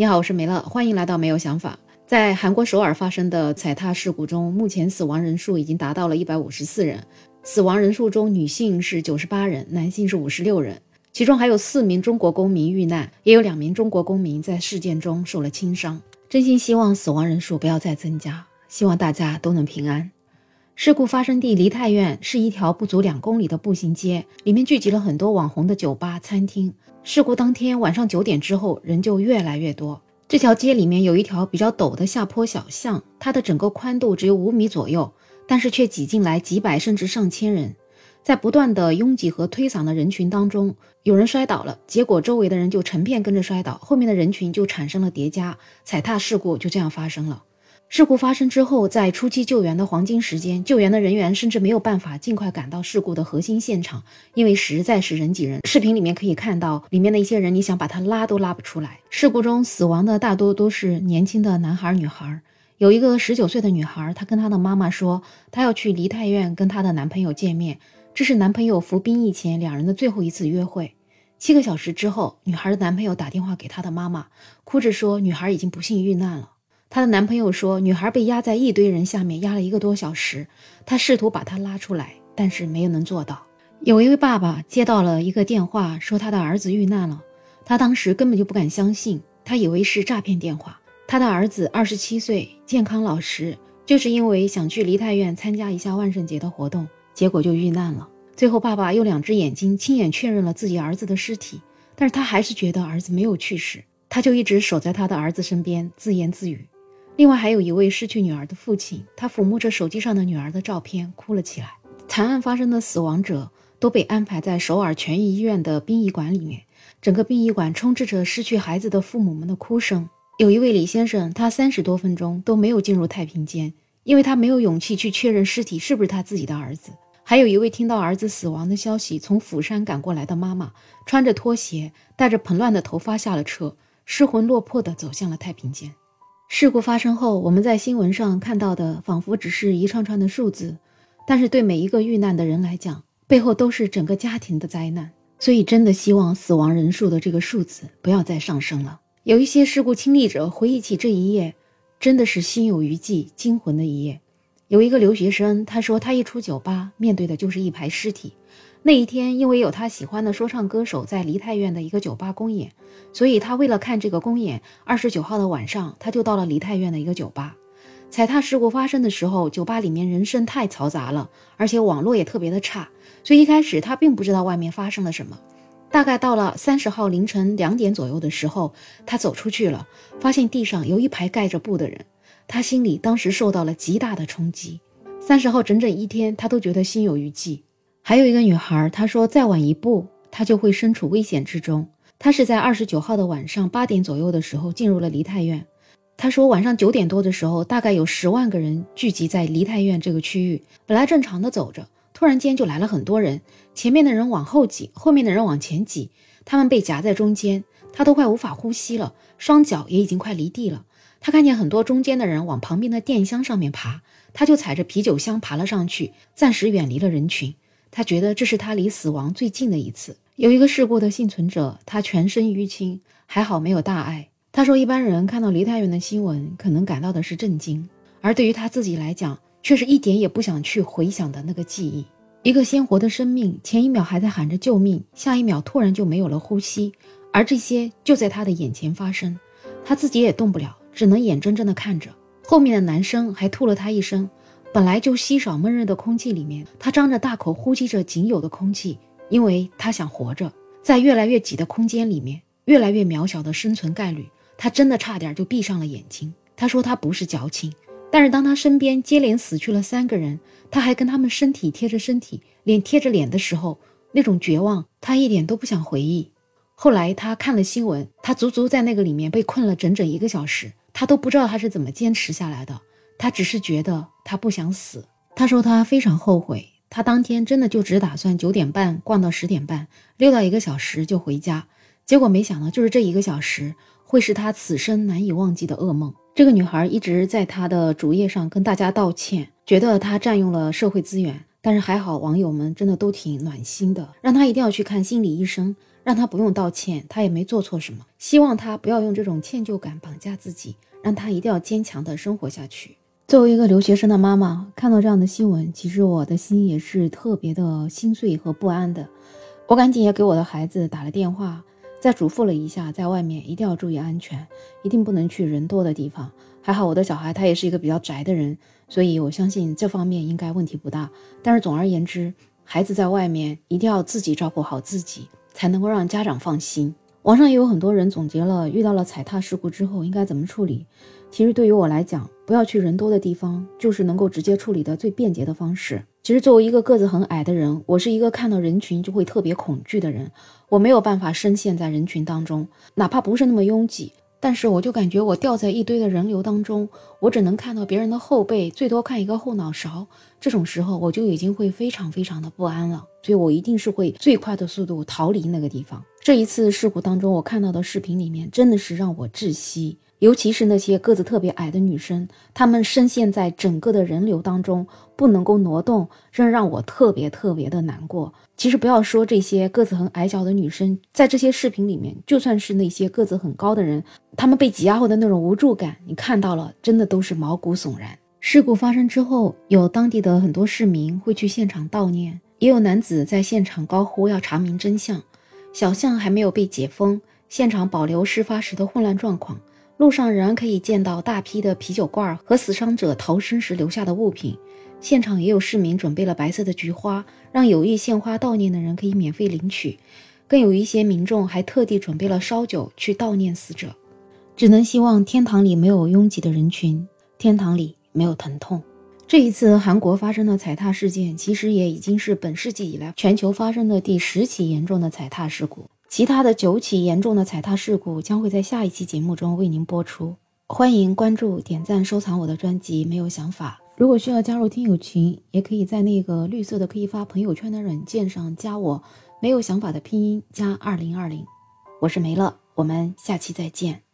你好，我是梅乐，欢迎来到没有想法。在韩国首尔发生的踩踏事故中，目前死亡人数已经达到了一百五十四人。死亡人数中，女性是九十八人，男性是五十六人，其中还有四名中国公民遇难，也有两名中国公民在事件中受了轻伤。真心希望死亡人数不要再增加，希望大家都能平安。事故发生地梨泰院是一条不足两公里的步行街，里面聚集了很多网红的酒吧、餐厅。事故当天晚上九点之后，人就越来越多。这条街里面有一条比较陡的下坡小巷，它的整个宽度只有五米左右，但是却挤进来几百甚至上千人。在不断的拥挤和推搡的人群当中，有人摔倒了，结果周围的人就成片跟着摔倒，后面的人群就产生了叠加，踩踏事故就这样发生了。事故发生之后，在初期救援的黄金时间，救援的人员甚至没有办法尽快赶到事故的核心现场，因为实在是人挤人。视频里面可以看到，里面的一些人，你想把他拉都拉不出来。事故中死亡的大多都是年轻的男孩、女孩。有一个十九岁的女孩，她跟她的妈妈说，她要去梨泰院跟她的男朋友见面，这是男朋友服兵役前两人的最后一次约会。七个小时之后，女孩的男朋友打电话给她的妈妈，哭着说，女孩已经不幸遇难了。她的男朋友说，女孩被压在一堆人下面压了一个多小时，他试图把她拉出来，但是没有能做到。有一位爸爸接到了一个电话，说他的儿子遇难了，他当时根本就不敢相信，他以为是诈骗电话。他的儿子二十七岁，健康老实，就是因为想去梨泰院参加一下万圣节的活动，结果就遇难了。最后，爸爸用两只眼睛亲眼确认了自己儿子的尸体，但是他还是觉得儿子没有去世，他就一直守在他的儿子身边，自言自语。另外还有一位失去女儿的父亲，他抚摸着手机上的女儿的照片，哭了起来。惨案发生的死亡者都被安排在首尔全医医院的殡仪馆里面，整个殡仪馆充斥着失去孩子的父母们的哭声。有一位李先生，他三十多分钟都没有进入太平间，因为他没有勇气去确认尸体是不是他自己的儿子。还有一位听到儿子死亡的消息从釜山赶过来的妈妈，穿着拖鞋，带着蓬乱的头发下了车，失魂落魄地走向了太平间。事故发生后，我们在新闻上看到的仿佛只是一串串的数字，但是对每一个遇难的人来讲，背后都是整个家庭的灾难。所以，真的希望死亡人数的这个数字不要再上升了。有一些事故亲历者回忆起这一夜，真的是心有余悸、惊魂的一夜。有一个留学生，他说他一出酒吧，面对的就是一排尸体。那一天，因为有他喜欢的说唱歌手在梨泰院的一个酒吧公演，所以他为了看这个公演，二十九号的晚上，他就到了梨泰院的一个酒吧。踩踏事故发生的时候，酒吧里面人声太嘈杂了，而且网络也特别的差，所以一开始他并不知道外面发生了什么。大概到了三十号凌晨两点左右的时候，他走出去了，发现地上有一排盖着布的人，他心里当时受到了极大的冲击。三十号整整一天，他都觉得心有余悸。还有一个女孩，她说再晚一步，她就会身处危险之中。她是在二十九号的晚上八点左右的时候进入了梨泰院。她说晚上九点多的时候，大概有十万个人聚集在梨泰院这个区域，本来正常的走着，突然间就来了很多人，前面的人往后挤，后面的人往前挤，他们被夹在中间，她都快无法呼吸了，双脚也已经快离地了。她看见很多中间的人往旁边的电箱上面爬，她就踩着啤酒箱爬了上去，暂时远离了人群。他觉得这是他离死亡最近的一次。有一个事故的幸存者，他全身淤青，还好没有大碍。他说，一般人看到离太远的新闻，可能感到的是震惊，而对于他自己来讲，却是一点也不想去回想的那个记忆。一个鲜活的生命，前一秒还在喊着救命，下一秒突然就没有了呼吸，而这些就在他的眼前发生，他自己也动不了，只能眼睁睁地看着。后面的男生还吐了他一身。本来就稀少闷热的空气里面，他张着大口呼吸着仅有的空气，因为他想活着。在越来越挤的空间里面，越来越渺小的生存概率，他真的差点就闭上了眼睛。他说他不是矫情，但是当他身边接连死去了三个人，他还跟他们身体贴着身体，脸贴着脸的时候，那种绝望，他一点都不想回忆。后来他看了新闻，他足足在那个里面被困了整整一个小时，他都不知道他是怎么坚持下来的。他只是觉得他不想死。他说他非常后悔，他当天真的就只打算九点半逛到十点半，溜达一个小时就回家。结果没想到，就是这一个小时会是他此生难以忘记的噩梦。这个女孩一直在他的主页上跟大家道歉，觉得他占用了社会资源。但是还好，网友们真的都挺暖心的，让他一定要去看心理医生。让他不用道歉，他也没做错什么。希望他不要用这种歉疚感绑架自己，让他一定要坚强的生活下去。作为一个留学生的妈妈，看到这样的新闻，其实我的心也是特别的心碎和不安的。我赶紧也给我的孩子打了电话，再嘱咐了一下，在外面一定要注意安全，一定不能去人多的地方。还好我的小孩他也是一个比较宅的人，所以我相信这方面应该问题不大。但是总而言之，孩子在外面一定要自己照顾好自己，才能够让家长放心。网上也有很多人总结了遇到了踩踏事故之后应该怎么处理。其实对于我来讲，不要去人多的地方，就是能够直接处理的最便捷的方式。其实作为一个个子很矮的人，我是一个看到人群就会特别恐惧的人，我没有办法深陷在人群当中，哪怕不是那么拥挤，但是我就感觉我掉在一堆的人流当中，我只能看到别人的后背，最多看一个后脑勺，这种时候我就已经会非常非常的不安了，所以我一定是会最快的速度逃离那个地方。这一次事故当中，我看到的视频里面真的是让我窒息。尤其是那些个子特别矮的女生，她们深陷在整个的人流当中，不能够挪动，真让我特别特别的难过。其实不要说这些个子很矮小的女生，在这些视频里面，就算是那些个子很高的人，他们被挤压后的那种无助感，你看到了，真的都是毛骨悚然。事故发生之后，有当地的很多市民会去现场悼念，也有男子在现场高呼要查明真相。小巷还没有被解封，现场保留事发时的混乱状况。路上仍然可以见到大批的啤酒罐和死伤者逃生时留下的物品，现场也有市民准备了白色的菊花，让有意献花悼念的人可以免费领取。更有一些民众还特地准备了烧酒去悼念死者。只能希望天堂里没有拥挤的人群，天堂里没有疼痛。这一次韩国发生的踩踏事件，其实也已经是本世纪以来全球发生的第十起严重的踩踏事故。其他的九起严重的踩踏事故将会在下一期节目中为您播出。欢迎关注、点赞、收藏我的专辑。没有想法，如果需要加入听友群，也可以在那个绿色的可以发朋友圈的软件上加我。没有想法的拼音加二零二零，我是梅乐，我们下期再见。